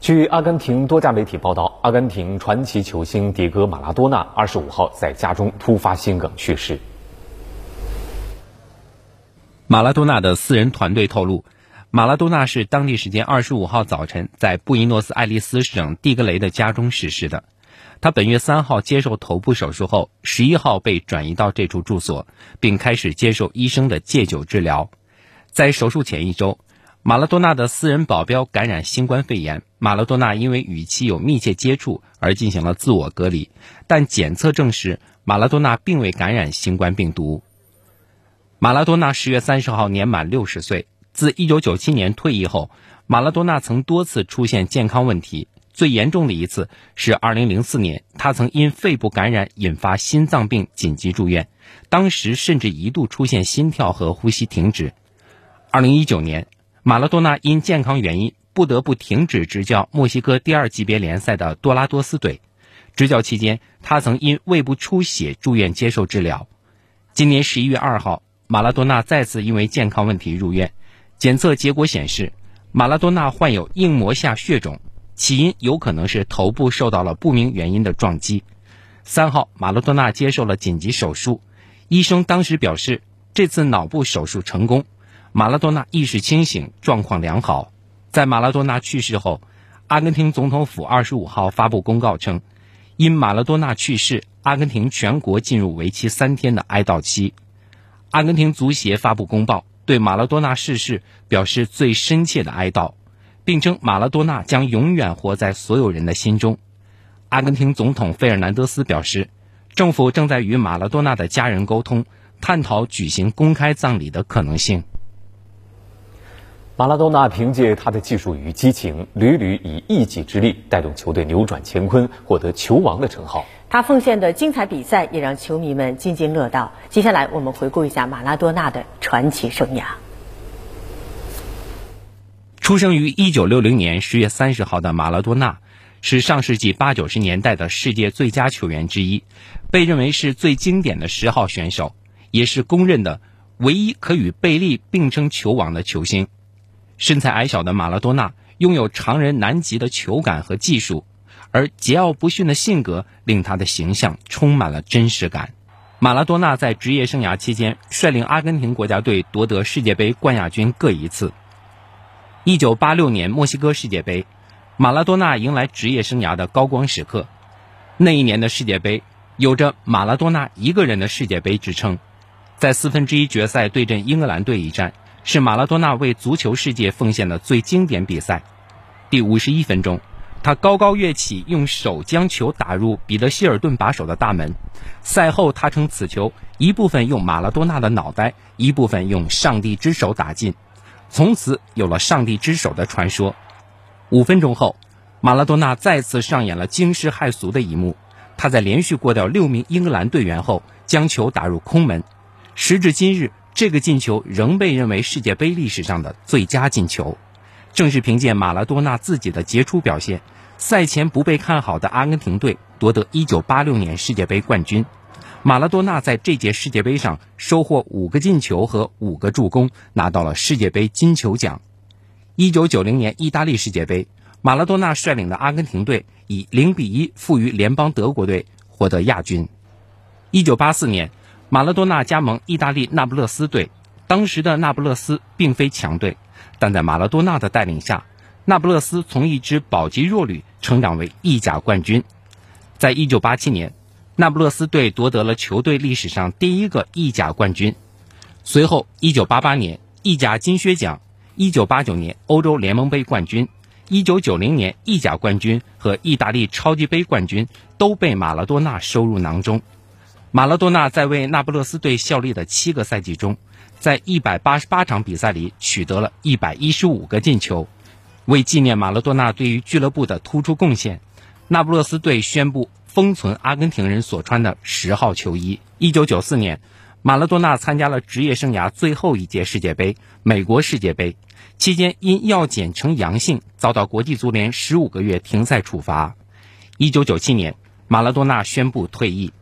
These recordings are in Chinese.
据阿根廷多家媒体报道，阿根廷传奇球星迭戈·马拉多纳二十五号在家中突发心梗去世。马拉多纳的私人团队透露，马拉多纳是当地时间二十五号早晨在布宜诺斯艾利斯省蒂格雷的家中逝世的。他本月三号接受头部手术后，十一号被转移到这处住所，并开始接受医生的戒酒治疗。在手术前一周。马拉多纳的私人保镖感染新冠肺炎，马拉多纳因为与其有密切接触而进行了自我隔离，但检测证实马拉多纳并未感染新冠病毒。马拉多纳十月三十号年满六十岁，自一九九七年退役后，马拉多纳曾多次出现健康问题，最严重的一次是二零零四年，他曾因肺部感染引发心脏病紧急住院，当时甚至一度出现心跳和呼吸停止。二零一九年。马拉多纳因健康原因不得不停止执教墨西哥第二级别联赛的多拉多斯队。执教期间，他曾因胃部出血住院接受治疗。今年十一月二号，马拉多纳再次因为健康问题入院，检测结果显示，马拉多纳患有硬膜下血肿，起因有可能是头部受到了不明原因的撞击。三号，马拉多纳接受了紧急手术，医生当时表示，这次脑部手术成功。马拉多纳意识清醒，状况良好。在马拉多纳去世后，阿根廷总统府二十五号发布公告称，因马拉多纳去世，阿根廷全国进入为期三天的哀悼期。阿根廷足协发布公报，对马拉多纳逝世表示最深切的哀悼，并称马拉多纳将永远活在所有人的心中。阿根廷总统费尔南德斯表示，政府正在与马拉多纳的家人沟通，探讨举行公开葬礼的可能性。马拉多纳凭借他的技术与激情，屡屡以一己之力带动球队扭转乾坤，获得球王的称号。他奉献的精彩比赛也让球迷们津津乐道。接下来，我们回顾一下马拉多纳的传奇生涯。出生于一九六零年十月三十号的马拉多纳，是上世纪八九十年代的世界最佳球员之一，被认为是最经典的十号选手，也是公认的唯一可与贝利并称球王的球星。身材矮小的马拉多纳拥有常人难及的球感和技术，而桀骜不驯的性格令他的形象充满了真实感。马拉多纳在职业生涯期间率领阿根廷国家队夺得世界杯冠亚军各一次。1986年墨西哥世界杯，马拉多纳迎来职业生涯的高光时刻。那一年的世界杯有着“马拉多纳一个人的世界杯”之称。在四分之一决赛对阵英格兰队一战。是马拉多纳为足球世界奉献的最经典比赛。第五十一分钟，他高高跃起，用手将球打入彼得希尔顿把守的大门。赛后，他称此球一部分用马拉多纳的脑袋，一部分用上帝之手打进，从此有了上帝之手的传说。五分钟后，马拉多纳再次上演了惊世骇俗的一幕。他在连续过掉六名英格兰队员后，将球打入空门。时至今日。这个进球仍被认为世界杯历史上的最佳进球。正是凭借马拉多纳自己的杰出表现，赛前不被看好的阿根廷队夺得1986年世界杯冠军。马拉多纳在这届世界杯上收获五个进球和五个助攻，拿到了世界杯金球奖。1990年意大利世界杯，马拉多纳率领的阿根廷队以0比1负于联邦德国队，获得亚军。1984年。马拉多纳加盟意大利那不勒斯队，当时的那不勒斯并非强队，但在马拉多纳的带领下，那不勒斯从一支保级弱旅成长为意甲冠军。在一九八七年，那不勒斯队夺得了球队历史上第一个意甲冠军。随后，一九八八年意甲金靴奖，一九八九年欧洲联盟杯冠军，一九九零年意甲冠军和意大利超级杯冠军都被马拉多纳收入囊中。马拉多纳在为那不勒斯队效力的七个赛季中，在一百八十八场比赛里取得了一百一十五个进球。为纪念马拉多纳对于俱乐部的突出贡献，那不勒斯队宣布封存阿根廷人所穿的十号球衣。一九九四年，马拉多纳参加了职业生涯最后一届世界杯——美国世界杯，期间因药检呈阳性，遭到国际足联十五个月停赛处罚。一九九七年，马拉多纳宣布退役。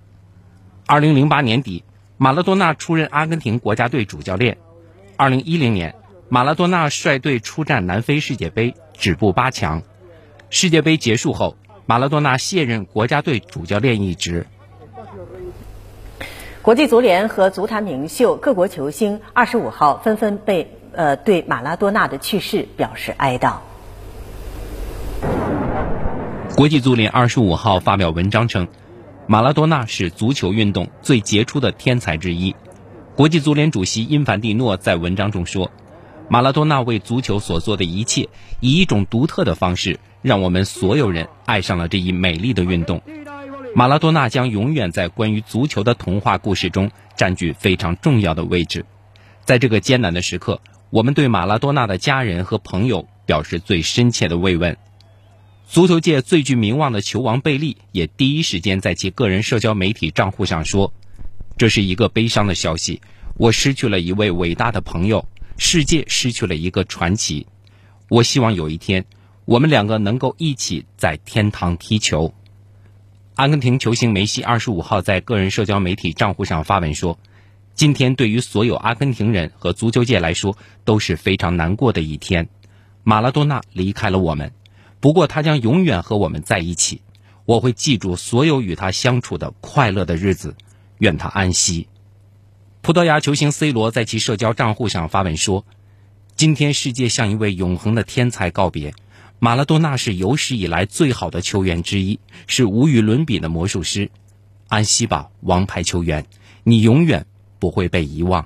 二零零八年底，马拉多纳出任阿根廷国家队主教练。二零一零年，马拉多纳率队出战南非世界杯，止步八强。世界杯结束后，马拉多纳卸任国家队主教练一职。国际足联和足坛名秀、各国球星二十五号纷纷被呃对马拉多纳的去世表示哀悼。国际足联二十五号发表文章称，马拉多纳是足球运动最杰出的天才之一。国际足联主席因凡蒂诺在文章中说：“马拉多纳为足球所做的一切，以一种独特的方式，让我们所有人爱上了这一美丽的运动。马拉多纳将永远在关于足球的童话故事中占据非常重要的位置。在这个艰难的时刻，我们对马拉多纳的家人和朋友表示最深切的慰问。”足球界最具名望的球王贝利也第一时间在其个人社交媒体账户上说：“这是一个悲伤的消息，我失去了一位伟大的朋友，世界失去了一个传奇。我希望有一天，我们两个能够一起在天堂踢球。”阿根廷球星梅西二十五号在个人社交媒体账户上发文说：“今天对于所有阿根廷人和足球界来说都是非常难过的一天，马拉多纳离开了我们。”不过，他将永远和我们在一起。我会记住所有与他相处的快乐的日子，愿他安息。葡萄牙球星 C 罗在其社交账户上发文说：“今天，世界向一位永恒的天才告别。马拉多纳是有史以来最好的球员之一，是无与伦比的魔术师。安息吧，王牌球员，你永远不会被遗忘。”